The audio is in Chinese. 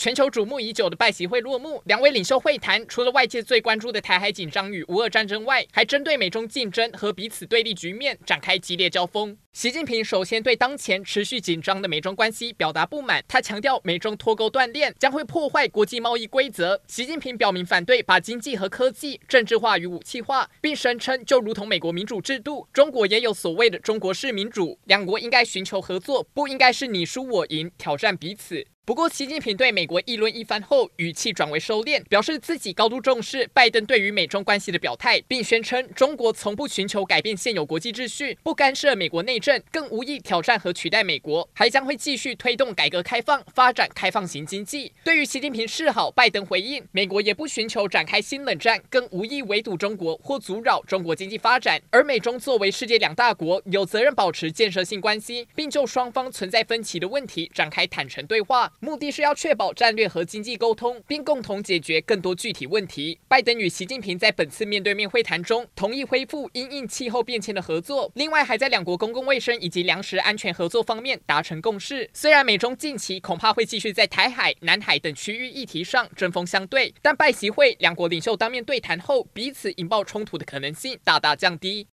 全球瞩目已久的拜习会落幕，两位领袖会谈，除了外界最关注的台海紧张与无俄战争外，还针对美中竞争和彼此对立局面展开激烈交锋。习近平首先对当前持续紧张的美中关系表达不满，他强调美中脱钩断链将会破坏国际贸易规则。习近平表明反对把经济和科技政治化与武器化，并声称就如同美国民主制度，中国也有所谓的中国式民主，两国应该寻求合作，不应该是你输我赢，挑战彼此。不过，习近平对美国议论一番后，语气转为收敛，表示自己高度重视拜登对于美中关系的表态，并宣称中国从不寻求改变现有国际秩序，不干涉美国内政，更无意挑战和取代美国，还将会继续推动改革开放，发展开放型经济。对于习近平示好，拜登回应，美国也不寻求展开新冷战，更无意围堵中国或阻扰中国经济发展。而美中作为世界两大国，有责任保持建设性关系，并就双方存在分歧的问题展开坦诚对话。目的是要确保战略和经济沟通，并共同解决更多具体问题。拜登与习近平在本次面对面会谈中，同意恢复因应气候变迁的合作，另外还在两国公共卫生以及粮食安全合作方面达成共识。虽然美中近期恐怕会继续在台海、南海等区域议题上针锋相对，但拜习会两国领袖当面对谈后，彼此引爆冲突的可能性大大降低。